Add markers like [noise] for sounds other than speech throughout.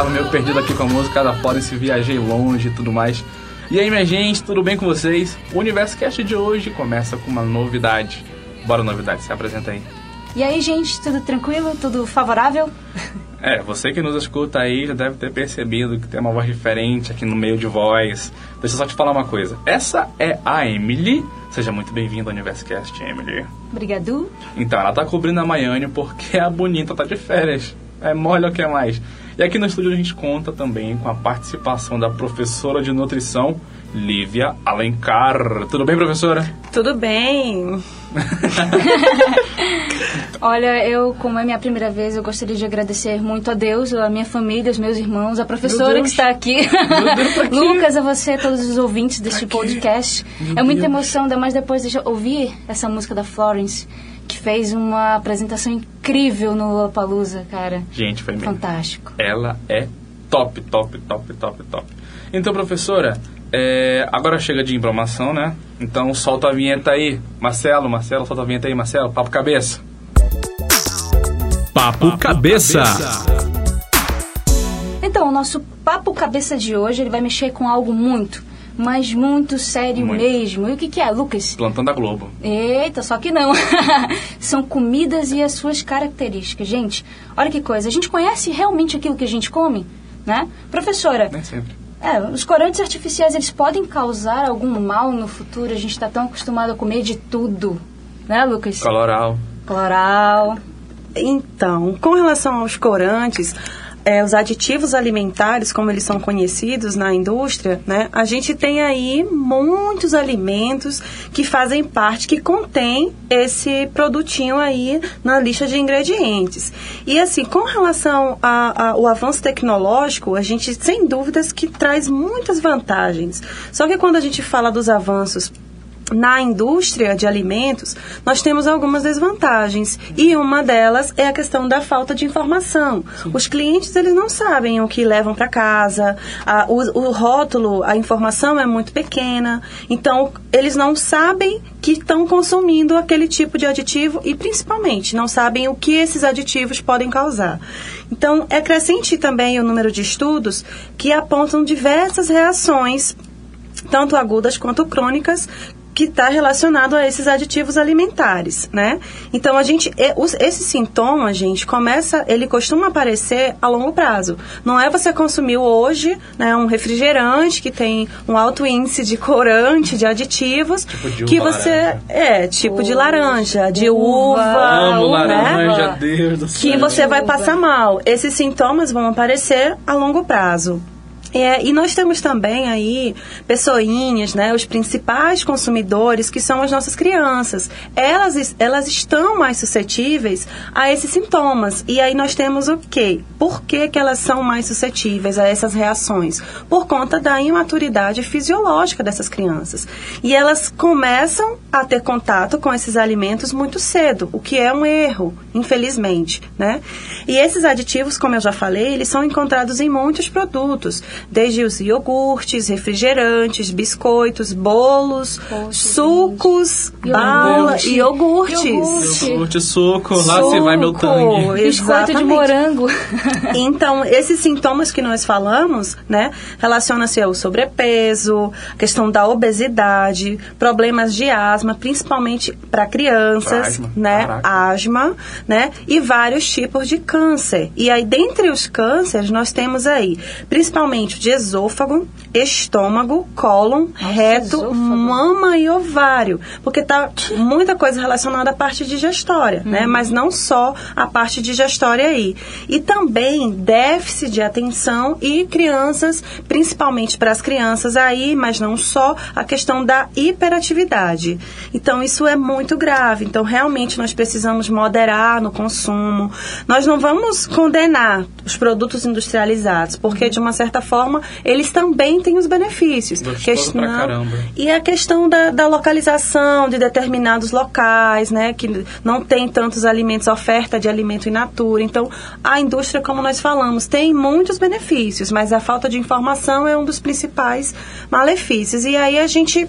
tava meio perdido aqui com a música da Florence, viajei longe e tudo mais. E aí, minha gente, tudo bem com vocês? O Universo Cast de hoje começa com uma novidade. Bora, novidade, se apresenta aí. E aí, gente, tudo tranquilo? Tudo favorável? [laughs] É, você que nos escuta aí já deve ter percebido que tem uma voz diferente aqui no meio de voz. Deixa eu só te falar uma coisa. Essa é a Emily. Seja muito bem-vinda ao Universo Cast, Emily. Obrigado. Então, ela tá cobrindo a Maiane porque a bonita tá de férias. É mole o que é mais. E aqui no estúdio a gente conta também com a participação da professora de nutrição, Lívia Alencar. Tudo bem, professora? Tudo bem. [laughs] Olha, eu, como é minha primeira vez, eu gostaria de agradecer muito a Deus, a minha família, os meus irmãos, a professora que está aqui. Deus? [laughs] Lucas, a você, a todos os ouvintes deste Pra podcast. Meu é muita Deus. emoção, ainda mais depois de ouvir essa música da Florence, que fez uma apresentação incrível no Lollapalooza, cara. Gente, foi mesmo. Fantástico. Ela é top, top, top, top, top. Então, professora, é, agora chega de informação, né? Então solta a vinheta aí. Marcelo, Marcelo, solta a vinheta aí, Marcelo. Papo cabeça. Papo Cabeça. Então, o nosso papo cabeça de hoje, ele vai mexer com algo muito, mas muito sério Muito. mesmo. E o que, que é, Lucas? Plantão da Globo. Eita, só que não. [laughs] São comidas e as suas características. Gente, olha que coisa. A gente conhece realmente aquilo que a gente come, né? Professora, Nem sempre. é, os corantes artificiais, eles podem causar algum mal no futuro? A gente está tão acostumado a comer de tudo, né, Lucas? Coloral. Cloral. Então, com relação aos corantes, é, os aditivos alimentares, como eles são conhecidos na indústria, né, a gente tem aí muitos alimentos que fazem parte, que contém esse produtinho aí na lista de ingredientes. E assim, com relação ao avanço tecnológico, a gente, sem dúvidas, que traz muitas vantagens. Só que quando a gente fala dos avanços na indústria de alimentos, nós temos algumas desvantagens. E uma delas é a questão da falta de informação. Os clientes, eles não sabem o que levam para casa, a- o, o rótulo, a informação é muito pequena. Então, eles não sabem que estão consumindo aquele tipo de aditivo e, principalmente, não sabem o que esses aditivos podem causar. Então, é crescente também o número de estudos que apontam diversas reações tanto agudas quanto crônicas, que está relacionado a esses aditivos alimentares, né? Então a gente, os- esse sintoma, gente, começa, ele costuma aparecer a longo prazo. Não é você consumiu hoje, né, um refrigerante que tem um alto índice de corante, de aditivos, Tipo de que uva você laranja. é tipo de Uva, laranja, de uva, uva, Amo né? laranja, Deus do céu. que você vai Uva. passar mal. Esses sintomas vão aparecer a longo prazo. É, e nós temos também aí pessoinhas, né, os principais consumidores, que são as nossas crianças. Elas, elas estão mais suscetíveis a esses sintomas. E aí nós temos o quê? Por que, que elas são mais suscetíveis a essas reações? Por conta da imaturidade fisiológica dessas crianças. E elas começam a ter contato com esses alimentos muito cedo, o que é um erro, infelizmente, né? E esses aditivos, como eu já falei, eles são encontrados em muitos produtos, desde os iogurtes, refrigerantes, biscoitos, bolos, Poxa, sucos, gente. bala, Iogurte. iogurtes. Iogurte. Curte suco, lá se vai meu Suco, tangue. [laughs] Biscoito de morango. [laughs] Então, esses sintomas que nós falamos, né, relacionam-se ao sobrepeso, questão da obesidade, problemas de asma, principalmente para crianças, Asma, né, caraca. asma, né, e vários tipos de câncer. E aí, dentre os cânceres, nós temos aí, principalmente de esôfago, estômago, cólon, reto, esôfago. mama e ovário, porque tá muita coisa relacionada à parte digestória, né? Mas não só a parte digestória aí. E também déficit de atenção e crianças, principalmente para as crianças aí, mas não só a questão da hiperatividade. Então isso é muito grave. Então realmente nós precisamos moderar no consumo. Nós não vamos condenar os produtos industrializados, porque de uma certa forma forma, eles também têm os benefícios. Gostoso pra caramba. E a questão da, da localização de determinados locais, né? Que não tem tantos alimentos, oferta de alimento in natura. Então, a indústria, como nós falamos, tem muitos benefícios, mas a falta de informação é um dos principais malefícios. E aí a gente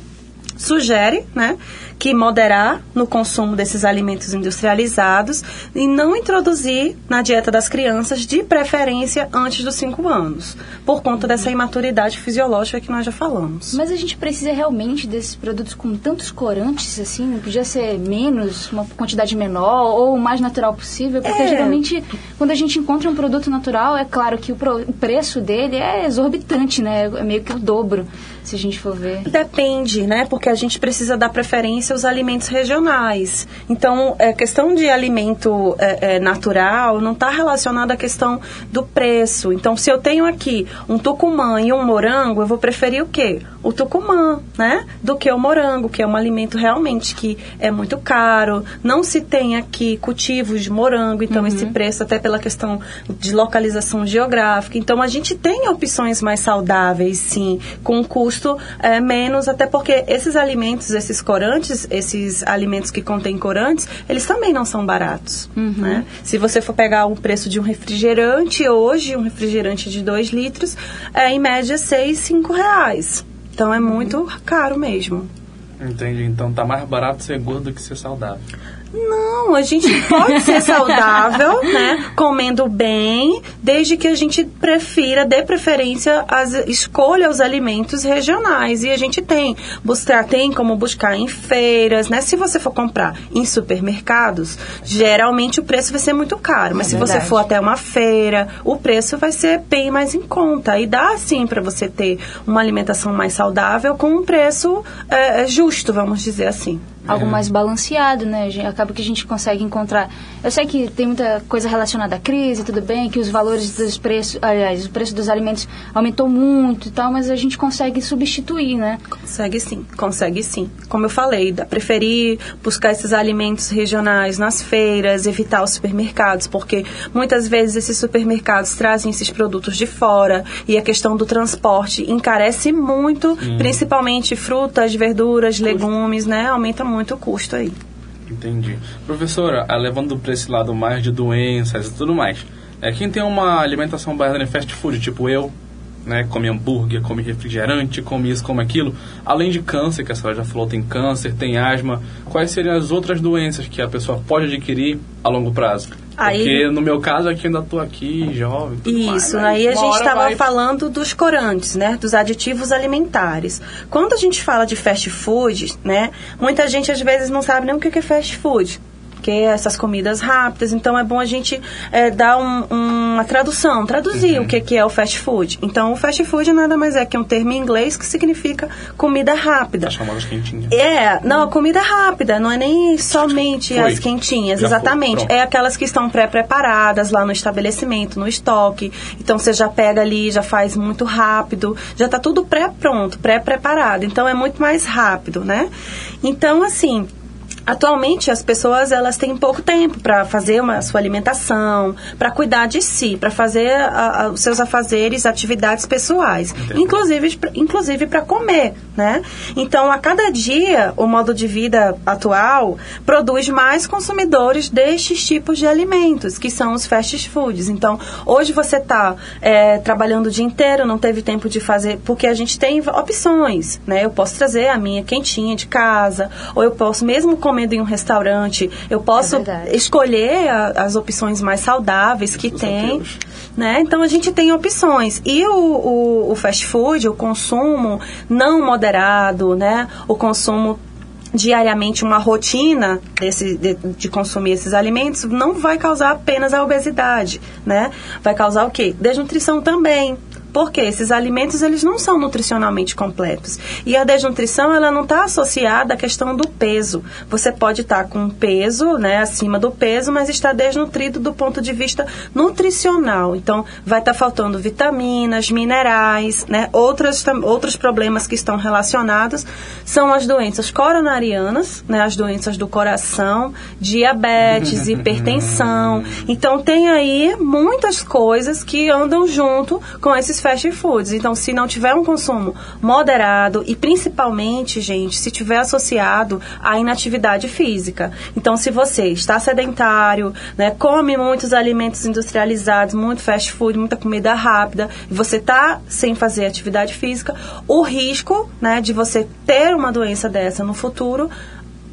sugere, né, que moderar no consumo desses alimentos industrializados e não introduzir na dieta das crianças, de preferência antes dos 5 anos, por conta dessa imaturidade fisiológica que nós já falamos. Mas a gente precisa realmente desses produtos com tantos corantes, assim? Não podia ser menos, uma quantidade menor ou o mais natural possível? Porque É. geralmente, quando a gente encontra um produto natural, é claro que o, pro- o preço dele é exorbitante, né? É meio que o dobro, se a gente for ver. Depende, né? Porque a gente precisa dar preferência aos alimentos regionais. Então, a questão de alimento é, é, natural não está relacionada à questão do preço. Então, se eu tenho aqui um tucumã e um morango, eu vou preferir o quê? O tucumã, né? Do que o morango, que é um alimento realmente que é muito caro. Não se tem aqui cultivos de morango, então esse preço até pela questão de localização geográfica. Então, a gente tem opções mais saudáveis, sim, com um custo é, menos, até porque esses alimentos, esses corantes, esses alimentos que contêm corantes, eles também não são baratos. Né? Se você for pegar o preço de um refrigerante hoje, um refrigerante de 2 litros, é em média 6, 5 reais. Então é muito caro mesmo. Entendi. Então tá mais barato ser gordo do que ser saudável. Não, a gente pode ser [laughs] saudável, né? Comendo bem, desde que a gente prefira, dê preferência, as, escolha os alimentos regionais. E a gente tem, buscar, tem como buscar em feiras, né? Se você for comprar em supermercados, geralmente o preço vai ser muito caro. Mas É se você verdade. for até uma feira, o preço vai ser bem mais em conta. E dá sim para você ter uma alimentação mais saudável com um preço eh, justo, vamos dizer assim. Algo mais balanceado, né? Acaba que a gente consegue encontrar. Eu sei que tem muita coisa relacionada à crise, tudo bem, que os valores dos preços, aliás, o preço dos alimentos aumentou muito e tal, mas a gente consegue substituir, né? Consegue sim, consegue sim. Como eu falei, dá preferir buscar esses alimentos regionais nas feiras, evitar os supermercados, porque muitas vezes esses supermercados trazem esses produtos de fora e a questão do transporte encarece muito, principalmente frutas, verduras, legumes, né? Aumenta muito o custo aí. Entendi. Professora, ah, levando para esse lado mais de doenças e tudo mais, é, quem tem uma alimentação baseada em fast food, tipo eu, né, come hambúrguer, come refrigerante, come isso, come aquilo, além de câncer, que a senhora já falou, tem câncer, tem asma, quais seriam as outras doenças que a pessoa pode adquirir a longo prazo? Aí- Porque no meu caso aqui ainda tô aqui, jovem. tudo mais, Isso, mas aí a gente estava vai- falando dos corantes, né? Dos aditivos alimentares. Quando a gente fala de fast food, né? Muita gente às vezes não sabe nem o que é fast food. Que é essas comidas rápidas, então é bom a gente é, dar um- uma tradução, traduzir Uhum. o que, que é o fast food. Então, o fast food nada mais é que um termo em inglês que significa comida rápida. As famosas quentinhas. É, não, comida rápida, não é nem somente Foi. as quentinhas, Já foi, exatamente. pronto. é aquelas que estão pré-preparadas lá no estabelecimento, no estoque. Então você já pega ali, já faz muito rápido, já tá tudo pré-pronto, pré-preparado. Então é muito mais rápido, né? Então, assim, Atualmente as pessoas elas têm pouco tempo para fazer uma sua alimentação, para cuidar de si, para fazer a- a- os seus afazeres, atividades pessoais, inclusive pra- inclusive para comer, né? Então a cada dia o modo de vida atual produz mais consumidores destes tipos de alimentos, que são os fast foods. Então hoje você está trabalhando o dia inteiro, não teve tempo de fazer, porque a gente tem opções, né? Eu posso trazer a minha quentinha de casa, ou eu posso mesmo comendo em um restaurante, eu posso verdade. escolher a- as opções mais saudáveis que tem, Desafios. né? Então a gente tem opções. E o, o, o fast food, o consumo não moderado, né? O consumo diariamente uma rotina desse, de, de consumir esses alimentos não vai causar apenas a obesidade, né? Vai causar o quê? Desnutrição também. Porque esses alimentos eles não são nutricionalmente completos. E a desnutrição ela não está associada à questão do peso. Você pode estar com um peso né, acima do peso, mas está desnutrido do ponto de vista nutricional. Então, vai estar faltando vitaminas, minerais, né? Outras, outros problemas que estão relacionados são as doenças coronarianas, né? As doenças do coração, diabetes, [laughs] hipertensão. Então, tem aí muitas coisas que andam junto com esses fast foods. Então, se não tiver um consumo moderado e principalmente, gente, se tiver associado à inatividade física. Então, se você está sedentário, né, come muitos alimentos industrializados, muito fast food, muita comida rápida, e você está sem fazer atividade física, o risco, né, de você ter uma doença dessa no futuro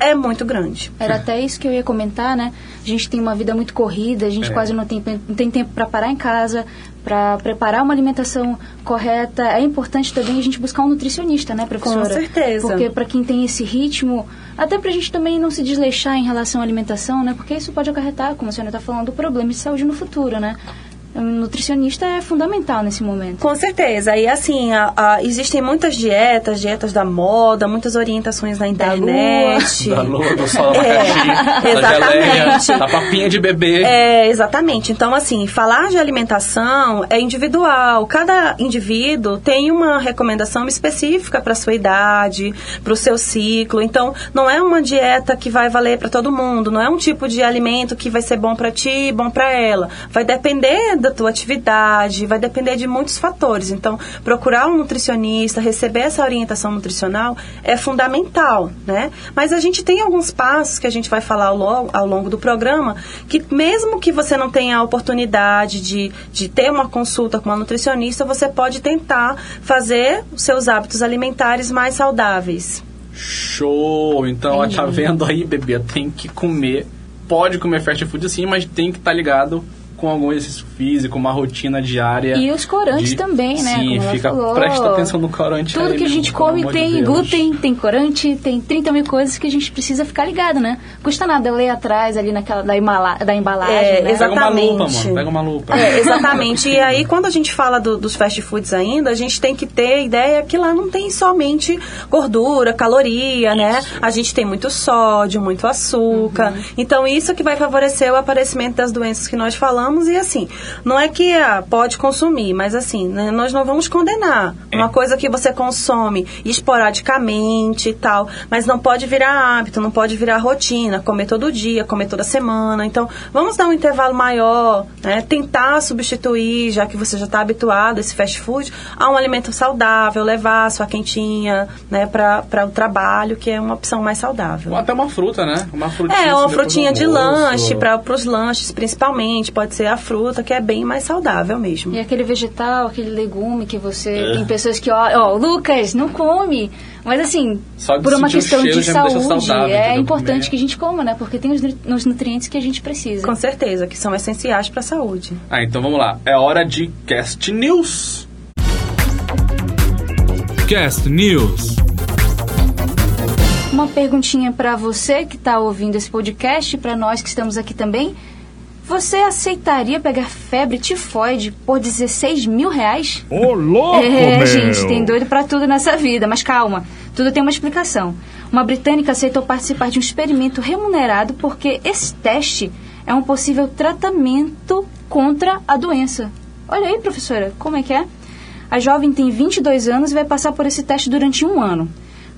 é muito grande. Era até isso que eu ia comentar, né? A gente tem uma vida muito corrida, a gente É. quase não tem, não tem tempo para parar em casa, para preparar uma alimentação correta. É importante também a gente buscar um nutricionista, né, professora? Com certeza. Porque para quem tem esse ritmo, até para a gente também não se desleixar em relação à alimentação, né? Porque isso pode acarretar, como a senhora está falando, problemas de saúde no futuro, né? Um nutricionista é fundamental nesse momento. Com certeza. E assim, a- a- existem muitas dietas, dietas da moda, muitas orientações na internet. [laughs] Da lua, do sol, da É, da geleia, exatamente. da papinha de bebê. É, exatamente. Então, assim, falar de alimentação é individual. Cada indivíduo tem uma recomendação específica para sua idade, para o seu ciclo. Então, não é uma dieta que vai valer para todo mundo. Não é um tipo de alimento que vai ser bom para ti, bom para ela. Vai depender da tua atividade, vai depender de muitos fatores. Então, procurar um nutricionista, receber essa orientação nutricional é fundamental, né? Mas a gente tem alguns passos que a gente vai falar ao longo, ao longo do programa que mesmo que você não tenha a oportunidade de, de ter uma consulta com uma nutricionista, você pode tentar fazer os seus hábitos alimentares mais saudáveis. Show! Então, ó, tá vendo aí, bebê? Tem que comer. Pode comer fast food sim, mas tem que estar ligado com algum exercício físico, uma rotina diária. E os corantes de- também, né? Sim, fica, falou. presta atenção no corante Tudo aí, que a gente come de tem Deus. glúten, tem corante, tem 30 mil coisas que a gente precisa ficar ligado, né? Custa nada ler atrás ali naquela da, embala, da embalagem, É, né? Pega uma lupa, Exatamente. mano. Pega uma lupa. É, exatamente. E aí, quando a gente fala do- dos fast foods ainda, a gente tem que ter a ideia que lá não tem somente gordura, caloria, né? A gente tem muito sódio, muito açúcar. Então, isso que vai favorecer o aparecimento das doenças que nós falamos. E assim, não é que ah, pode consumir, mas assim, né, nós não vamos condenar. Uma coisa que você consome esporadicamente e tal, mas não pode virar hábito, não pode virar rotina, comer todo dia, comer toda semana. Então, vamos dar um intervalo maior, né? Tentar substituir, já que você já está habituado a esse fast food, a um alimento saudável, levar a sua quentinha, né, para o trabalho, que é uma opção mais saudável. Ou até uma fruta, né? Uma frutinha. É, uma assim, do frutinha de lanche, para os lanches principalmente. Pode ser a fruta, que é bem mais saudável mesmo. E aquele vegetal, aquele legume que você. É. Tem pessoas que, ó, ó, Lucas, não come. Mas assim, Só por uma questão cheiro de saúde, saudável, é entendeu? importante Comer. que a gente coma, né? Porque tem os, os nutrientes que a gente precisa. Com certeza, que são essenciais para a saúde. Ah, então vamos lá. É hora de Cast News. Cast News. Uma perguntinha pra você que tá ouvindo esse podcast, pra nós que estamos aqui também. Você aceitaria pegar febre tifoide por 16 mil reais? Ô, louco, É, meu! gente, tem doido pra tudo nessa vida, mas calma, tudo tem uma explicação. Uma britânica aceitou participar de um experimento remunerado porque esse teste é um possível tratamento contra a doença. Olha aí, professora, como é que é? A jovem tem 22 anos e vai passar por esse teste durante um ano.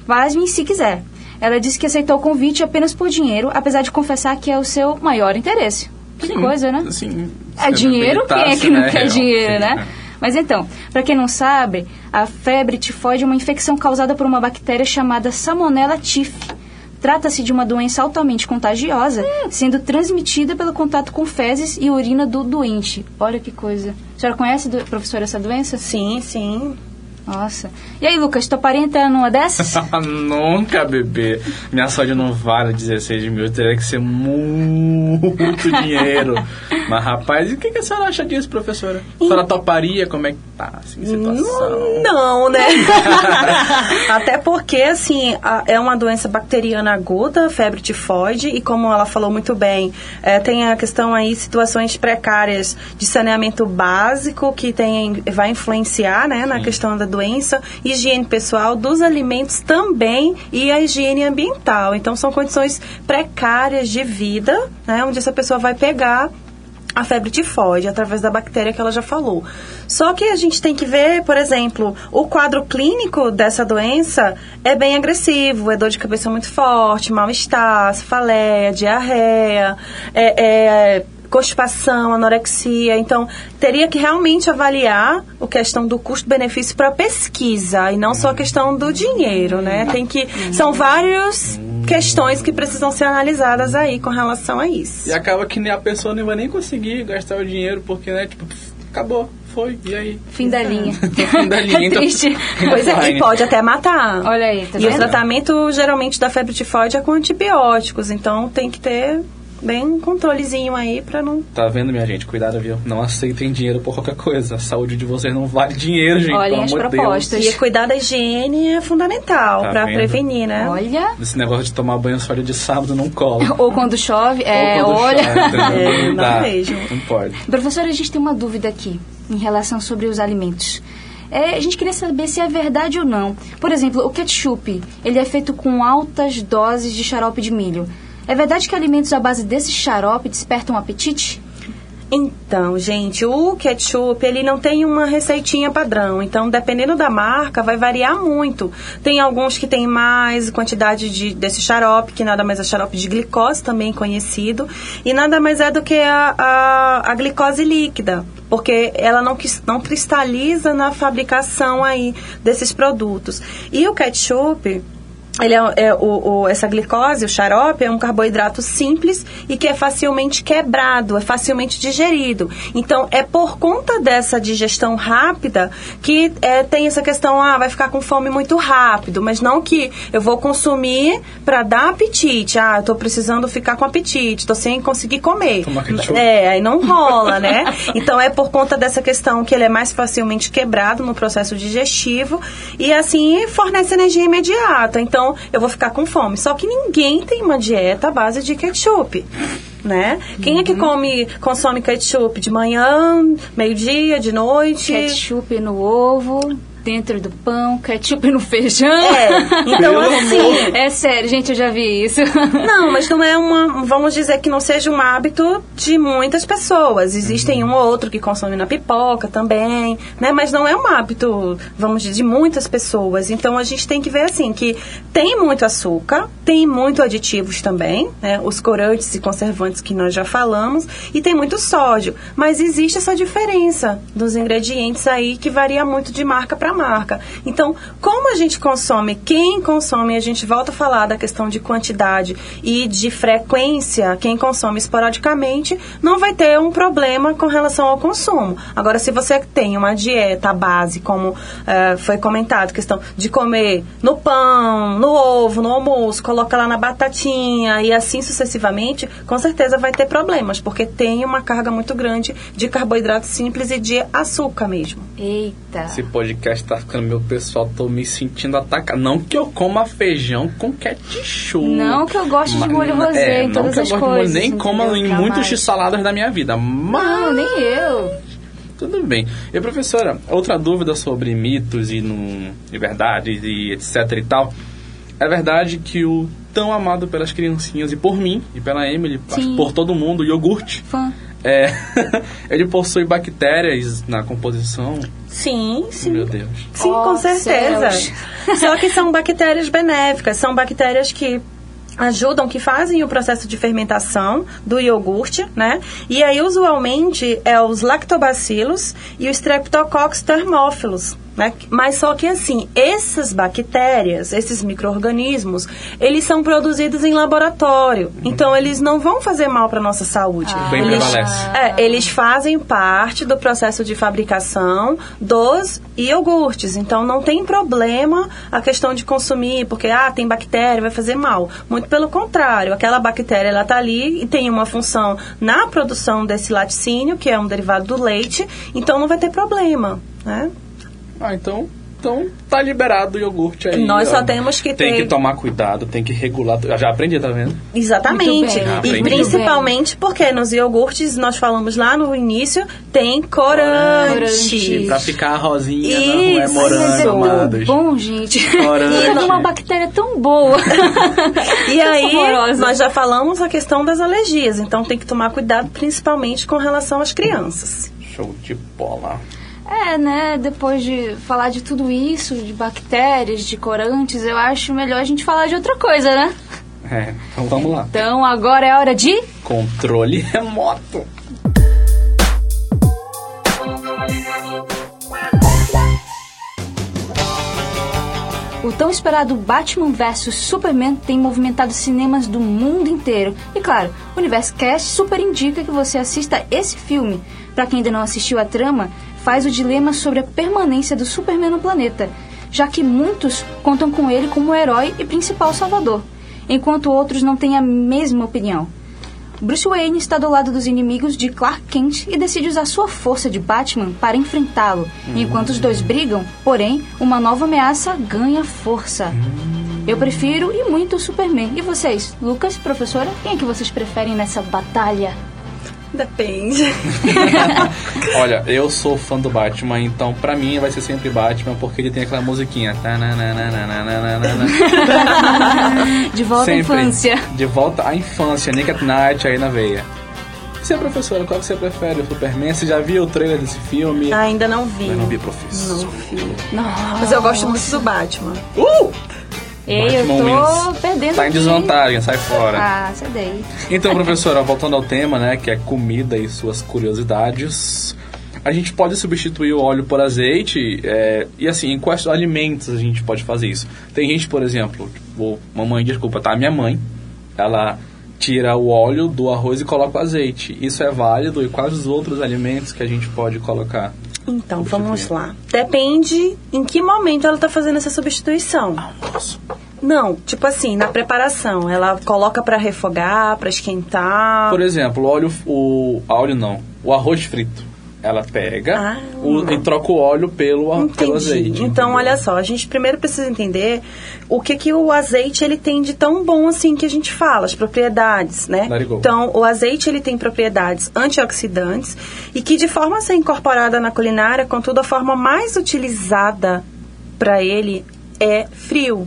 Pasmem se quiser. Ela disse que aceitou o convite apenas por dinheiro, apesar de confessar que é o seu maior interesse. Que Sim, coisa, né? Sim. É dinheiro, quem é que não quer dinheiro, né? Real. [laughs] Mas então, para quem não sabe, a febre tifoide é uma infecção causada por uma bactéria chamada Salmonella typhi. Trata-se de uma doença altamente contagiosa, sendo transmitida pelo contato com fezes e urina do doente. Olha que coisa. A senhora conhece, professora, essa doença? Sim, sim. Nossa. E aí, Lucas, toparia entrar numa dessas? [laughs] Nunca, bebê. Minha saúde não vale 16 mil. Teria que ser muito [laughs] dinheiro. Mas, rapaz, e o que, que a senhora acha disso, professora? A senhora toparia? Como é que tá, assim, a situação? Não, né? [laughs] Até porque, assim, a- é uma doença bacteriana aguda, febre tifoide, e como ela falou muito bem, é, tem a questão aí, situações precárias de saneamento básico, que tem, vai influenciar, né, na questão da doença, higiene pessoal, dos alimentos também, e a higiene ambiental. Então, são condições precárias de vida, né, onde essa pessoa vai pegar a febre tifoide através da bactéria que ela já falou. Só que a gente tem que ver, por exemplo, o quadro clínico dessa doença é bem agressivo, é dor de cabeça muito forte, mal-estar, cefaleia, diarreia, é, é constipação, anorexia. Então, teria que realmente avaliar a questão do custo-benefício para pesquisa e não só a questão do dinheiro, né? Tem que são várias questões que precisam ser analisadas aí com relação a isso. E acaba que nem a pessoa não vai nem conseguir gastar o dinheiro, porque, né, tipo, acabou, foi, e aí? Fim da linha. [laughs] Fim da [laughs] linha, É então- triste. [laughs] Pois é, Fine. e pode até matar. Olha aí, tá e o vendo? tratamento geralmente da febre tifoide é com antibióticos, então tem que ter bem controlezinho aí pra não. Tá vendo, minha gente? Cuidado, viu? Não aceitem dinheiro por qualquer coisa. A saúde de vocês não vale dinheiro, gente. Olhem as propostas. E cuidar da higiene é fundamental Tá pra vendo? prevenir, né? Olha. Deus. Esse negócio de tomar banho só de sábado não cola. [laughs] Ou quando chove, é, Ou quando olha. chove? [laughs] É, não dá. mesmo. Não pode. Professora, a gente tem uma dúvida aqui em relação sobre os alimentos. É, a gente queria saber se é verdade ou não. Por exemplo, o ketchup, ele é feito com altas doses de xarope de milho. É verdade que alimentos à base desse xarope despertam apetite? Então, gente, o ketchup, ele não tem uma receitinha padrão. Então, dependendo da marca, vai variar muito. Tem alguns que tem mais quantidade de, desse xarope, que nada mais é xarope de glicose, também conhecido. E nada mais é do que a, a, a glicose líquida. Porque ela não, não cristaliza na fabricação aí desses produtos. E o ketchup, ele é, é o, o- essa glicose, o xarope, é um carboidrato simples e que é facilmente quebrado, é facilmente digerido. Então, é por conta dessa digestão rápida que é, tem essa questão, ah, vai ficar com fome muito rápido, mas não que eu vou consumir para dar apetite. Ah, eu tô precisando ficar com apetite, tô sem conseguir comer. É, aí não rola, né? [laughs] Então, é por conta dessa questão que ele é mais facilmente quebrado no processo digestivo e assim fornece energia imediata. Então, eu vou ficar com fome. Só que ninguém tem uma dieta à base de ketchup. Né? Quem é que come, consome ketchup de manhã, meio-dia, de noite? Ketchup no ovo, dentro do pão, ketchup no feijão. É, [laughs] então Pelo assim. É sério, gente, eu já vi isso. [laughs] Não, mas não é uma. Vamos dizer que não seja um hábito de muitas pessoas. Existem um ou outro que consome na pipoca também, né? Mas não é um hábito, vamos dizer, de muitas pessoas. Então a gente tem que ver assim que tem muito açúcar, tem muito aditivos também, né? Os corantes e conservantes que nós já falamos, e tem muito sódio. Mas existe essa diferença dos ingredientes aí que varia muito de marca para marca. Então, como a gente consome, quem consome, a gente volta a falar da questão de quantidade e de frequência, quem consome esporadicamente não vai ter um problema com relação ao consumo. Agora, se você tem uma dieta base, como eh, foi comentado, questão de comer no pão, no ovo, no almoço, coloca lá na batatinha e assim sucessivamente, com certeza vai ter problemas, porque tem uma carga muito grande de carboidrato simples e de açúcar mesmo. Eita. Esse podcast tá ficando meu pessoal, tô me sentindo atacado. Não que eu coma feijão com ketchup. Não que eu goste de molho rosé é, em todas as gosto molho, coisas, Nem como em muitos de saladas da minha vida. Mas Não, nem eu. tudo bem. E professora, outra dúvida sobre mitos e, no, e verdades e etc e tal. É verdade que o tão amado pelas criancinhas e por mim e pela Emily, Sim. por todo mundo, o iogurte, Fã. É, [laughs] ele possui bactérias na composição. Sim, sim. Meu Deus. Sim, Oh, com certeza. céus. [laughs] Só que são bactérias benéficas, são bactérias que ajudam, que fazem o processo de fermentação do iogurte, né? E aí, usualmente, é os lactobacilos e o Streptococcus thermophilus, né? Mas só que, assim, essas bactérias, esses micro-organismos, eles são produzidos em laboratório. Então, eles não vão fazer mal para nossa saúde. Ah. Bem eles, prevalece. é, eles fazem parte do processo de fabricação dos iogurtes. Então não tem problema a questão de consumir, porque ah, tem bactéria, vai fazer mal. Muito pelo contrário, aquela bactéria ela tá ali e tem uma função na produção desse laticínio, que é um derivado do leite, então não vai ter problema, né? Ah, então, então tá liberado o iogurte aí. Nós só ó. temos que Tem ter- que tomar cuidado, tem que regular. Eu já aprendi, tá vendo? Exatamente. Muito bem. Ah, E principalmente porque nos iogurtes, nós falamos lá no início, tem corante. Corante. Pra ficar rosinha, Isso. não é é morango, tão amados. bom, gente. [laughs] Corante. E é uma bactéria tão boa. [laughs] E aí, nós já falamos a questão das alergias, então tem que tomar cuidado principalmente com relação às crianças. Show de bola. É, né? Depois de falar de tudo isso, de bactérias, de corantes, eu acho melhor a gente falar de outra coisa, né? É, então vamos lá. Então agora é hora de. Controle remoto! O tão esperado Batman vs Superman tem movimentado cinemas do mundo inteiro. E claro, o Universo Cast super indica que você assista esse filme. Para quem ainda não assistiu a trama, faz o dilema sobre a permanência do Superman no planeta, já que muitos contam com ele como herói e principal salvador, enquanto outros não têm a mesma opinião. Bruce Wayne está do lado dos inimigos de Clark Kent e decide usar sua força de Batman para enfrentá-lo. Enquanto os dois brigam, porém, uma nova ameaça ganha força. Eu prefiro e muito o Superman. E vocês, Lucas, professora, quem é que vocês preferem nessa batalha? Depende. [laughs] Olha, eu sou fã do Batman, então pra mim vai ser sempre Batman, porque ele tem aquela musiquinha. [laughs] De volta Sempre. à infância. De volta à infância, Nick at Night aí na veia. E você, professora, qual que você prefere? O Superman? Você já viu o trailer desse filme? Ainda não vi. Eu não vi, professor. Não vi. Nossa. Mas eu gosto muito do Batman. Uh! Ei, eu tô wins. perdendo Tá em desvantagem, sai fora. Ah, daí. Então, professora, voltando ao tema, né, que é comida e suas curiosidades, a gente pode substituir o óleo por azeite, é, e assim, em quais alimentos a gente pode fazer isso? Tem gente, por exemplo, tipo, mamãe, desculpa, tá? Minha mãe, ela tira o óleo do arroz e coloca o azeite. Isso é válido? E quais os outros alimentos que a gente pode colocar? Então, vamos lá. Depende em que momento ela tá fazendo essa substituição. Almoço. Não, tipo assim, na preparação. Ela coloca pra refogar, pra esquentar. Por exemplo, o óleo, o óleo não, o arroz frito. Ela pega Ah. o- e troca o óleo pelo, pelo azeite. Então, olha só, a gente primeiro precisa entender o que, que o azeite ele tem de tão bom assim que a gente fala, as propriedades, né? Então, o azeite ele tem propriedades antioxidantes e que de forma a ser incorporada na culinária, contudo, a forma mais utilizada para ele é frio.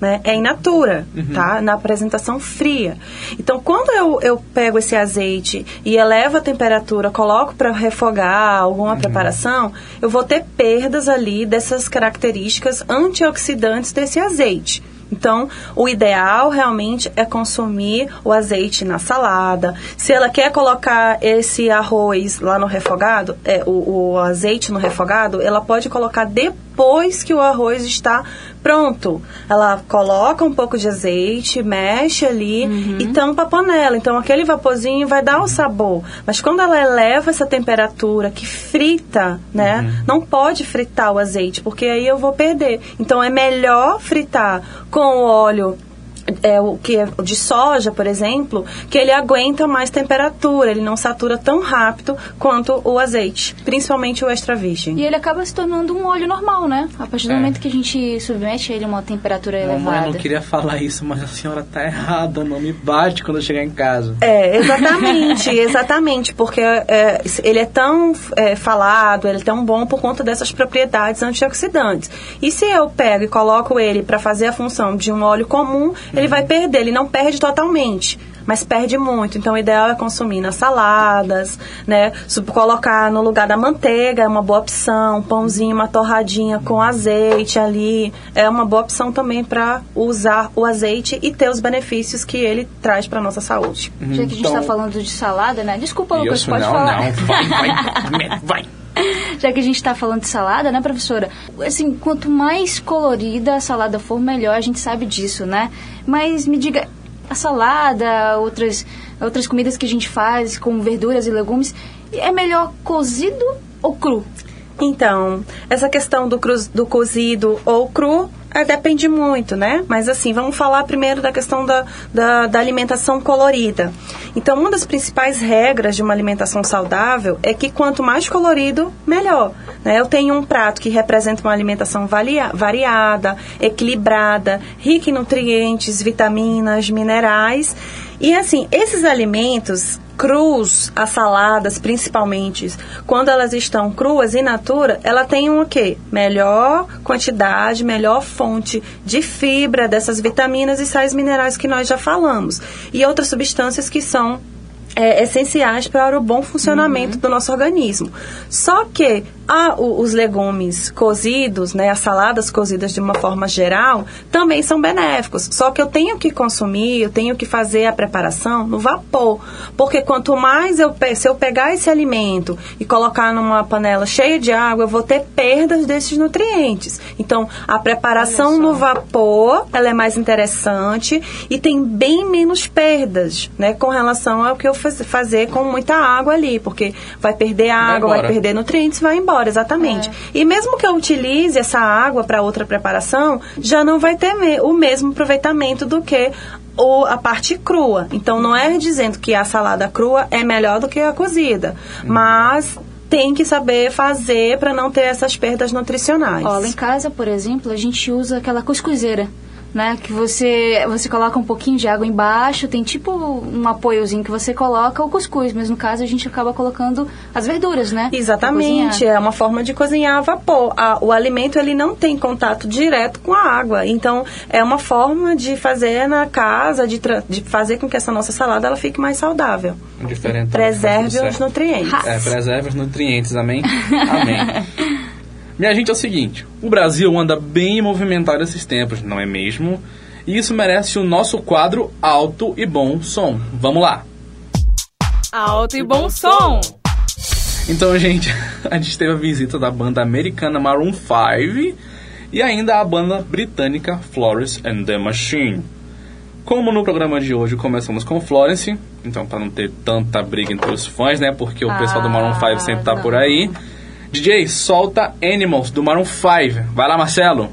Né? É in natura, Uhum. tá? Na apresentação fria. Então, quando eu, eu pego esse azeite e elevo a temperatura, coloco para refogar alguma Uhum. preparação, eu vou ter perdas ali dessas características antioxidantes desse azeite. Então, o ideal realmente é consumir o azeite na salada. Se ela quer colocar esse arroz lá no refogado, é, o, o azeite no refogado, ela pode colocar depois que o arroz está pronto. Ela coloca um pouco de azeite, mexe ali e tampa a panela. Então, aquele vaporzinho vai dar o sabor. Mas quando ela eleva essa temperatura que frita, né? Não pode fritar o azeite, porque aí eu vou perder. Então, é melhor fritar com o óleo é, o que é de soja, por exemplo, que ele aguenta mais temperatura, ele não satura tão rápido quanto o azeite, principalmente o extra virgem. E ele acaba se tornando um óleo normal, né? A partir do É. momento que a gente submete ele a uma temperatura Mamãe, eu elevada. não queria falar isso, mas a senhora tá errada. Não me bate quando eu chegar em casa. É, exatamente, [laughs] exatamente, porque é, ele é tão é, falado, ele é tão bom por conta dessas propriedades antioxidantes. E se eu pego e coloco ele para fazer a função de um óleo comum, ele vai perder, ele não perde totalmente. Mas perde muito, então o ideal é consumir nas saladas, né? Colocar no lugar da manteiga é uma boa opção, um pãozinho, uma torradinha com azeite ali, é uma boa opção também para usar o azeite e ter os benefícios que ele traz para nossa saúde. Já que a gente Então- tá falando de salada, né? Desculpa, Lucas, pode não, falar. não. Vai, vai, [laughs] vai. [laughs] Já que a gente tá falando de salada, né, professora? Assim, quanto mais colorida a salada for, melhor, a gente sabe disso, né? Mas me diga, a salada, outras, outras comidas que a gente faz, como verduras e legumes, é melhor cozido ou cru? Então, essa questão do, do cozido ou cru é, depende muito, né? Mas assim, vamos falar primeiro da questão da, da, da alimentação colorida. Então, uma das principais regras de uma alimentação saudável é que quanto mais colorido, melhor. né? Eu tenho um prato que representa uma alimentação variada, equilibrada, rica em nutrientes, vitaminas, minerais. E assim, esses alimentos crus, as saladas principalmente, quando elas estão cruas in natura, ela tem um o quê? Melhor quantidade, melhor fonte de fibra dessas vitaminas e sais minerais que nós já falamos. E outras substâncias que são é, essenciais para o bom funcionamento do nosso organismo. Só que a- os legumes cozidos, né, as saladas cozidas de uma forma geral, também são benéficos. Só que eu tenho que consumir, eu tenho que fazer a preparação no vapor. Porque quanto mais eu, se eu pegar esse alimento e colocar numa panela cheia de água, eu vou ter perdas desses nutrientes. Então, a preparação no vapor, ela é mais interessante e tem bem menos perdas, né, com relação ao que eu faz- fazer com muita água ali, porque vai perder água, vai embora. perder nutrientes, vai embora, exatamente. E mesmo que eu utilize essa água para outra preparação, já não vai ter me- o mesmo aproveitamento do que o, a parte crua. Então, não é dizendo que a salada crua é melhor do que a cozida, mas tem que saber fazer para não ter essas perdas nutricionais. Lá em casa, por exemplo, a gente usa aquela cuscuzeira, né? Que você, você coloca um pouquinho de água embaixo, tem tipo um apoiozinho que você coloca o cuscuz, mas no caso a gente acaba colocando as verduras, né? Exatamente, é uma forma de cozinhar a vapor. A- o alimento ele não tem contato direto com a água, então é uma forma de fazer na casa, de, tra- de fazer com que essa nossa salada ela fique mais saudável. Diferente. Preserve Tá os certo. nutrientes. É, preserve os nutrientes, amém? [laughs] Amém. Minha gente, é o seguinte: o Brasil anda bem movimentado esses tempos, não é mesmo? E isso merece o nosso quadro Alto e Bom Som. Vamos lá! Alto e bom som. Então, gente, [laughs] a gente teve a visita da banda americana Maroon 5 e ainda a banda britânica Florence and the Machine. Como no programa de hoje começamos com Florence, então para não ter tanta briga entre os fãs, né? Porque o pessoal do Maroon 5 sempre tá por aí. DJ, solta Animals do Maroon 5. Vai lá, Marcelo.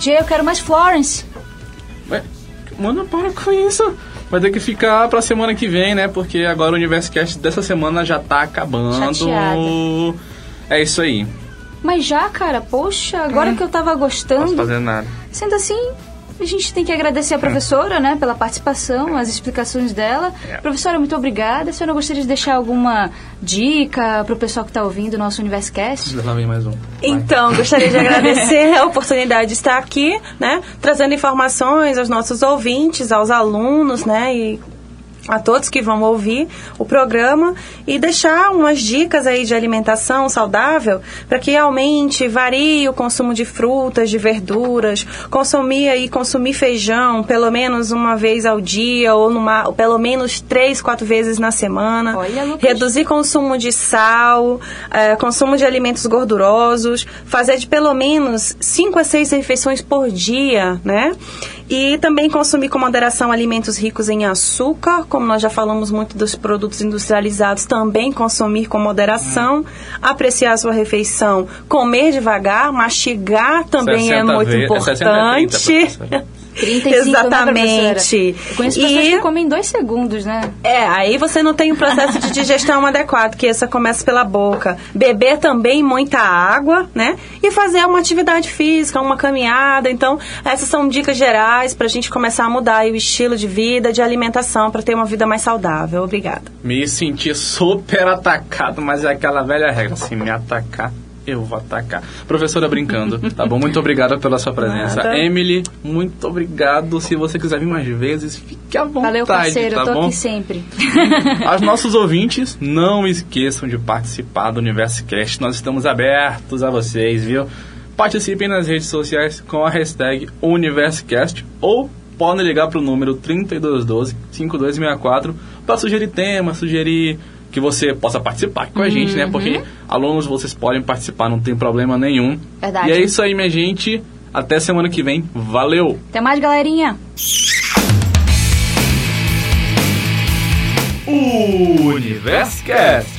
DJ, eu quero mais Florence. Ué, mano, para com isso. Vai ter que ficar pra semana que vem, né? Porque agora o Universo Cast dessa semana já tá acabando. Chateada. É isso aí. Mas já, cara, poxa, agora que eu tava Não gostando. posso fazer nada. Sendo assim, a gente tem que agradecer a professora, né, pela participação, as explicações dela. É. Professora, muito obrigada. A senhora gostaria de deixar alguma dica pro pessoal que tá ouvindo o nosso Universecast? Lá vem mais um. Vai. Então, gostaria de [laughs] agradecer a oportunidade de estar aqui, né, trazendo informações aos nossos ouvintes, aos alunos, né, e a todos que vão ouvir o programa e deixar umas dicas aí de alimentação saudável para que aumente, varie o consumo de frutas, de verduras, consumir aí, consumir feijão pelo menos uma vez ao dia ou numa, ou pelo menos três, quatro vezes na semana. Olha, Lucas. Reduzir consumo de sal, eh, consumo de alimentos gordurosos, fazer de pelo menos 5 a 6 refeições por dia, né? E também consumir com moderação alimentos ricos em açúcar, como nós já falamos muito dos produtos industrializados, também consumir com moderação, apreciar a sua refeição, comer devagar, mastigar também é 60 muito ve- é 60 a 30, importante. Professora. 35, né, Exatamente. Eu conheço pessoas E- que comem em dois segundos, né? é, aí você não tem um processo de digestão [laughs] adequado, que essa começa pela boca. Beber também muita água, né? E fazer uma atividade física, uma caminhada. Então, essas são dicas gerais para a gente começar a mudar aí o estilo de vida, de alimentação, para ter uma vida mais saudável. Obrigada. Me senti super atacado, mas é aquela velha regra. Se me atacar, eu vou atacar. Professora brincando, tá bom? Muito obrigada pela sua presença. Nada. Emily, muito obrigado. Se você quiser vir mais vezes, fique à vontade, Valeu, parceiro, tá eu tô bom? aqui sempre. [laughs] Aos nossos ouvintes, não esqueçam de participar do Universo Cast. Nós estamos abertos a vocês, viu? Participem nas redes sociais com a hashtag UniversoCast ou podem ligar para o número 3212-5264 para sugerir temas, sugerir que você possa participar com a gente, né? Porque alunos vocês podem participar, não tem problema nenhum. Verdade. E é isso aí, minha gente. Até semana que vem. Valeu! Até mais, galerinha. Universcast.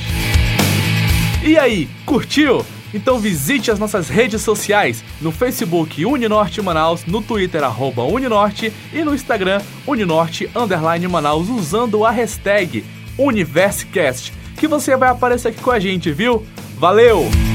E aí, curtiu? Então visite as nossas redes sociais no Facebook Uninorte Manaus, no Twitter arroba Uninorte e no Instagram Uninorte Underline Manaus usando a hashtag Universcast, que você vai aparecer aqui com a gente, viu? Valeu!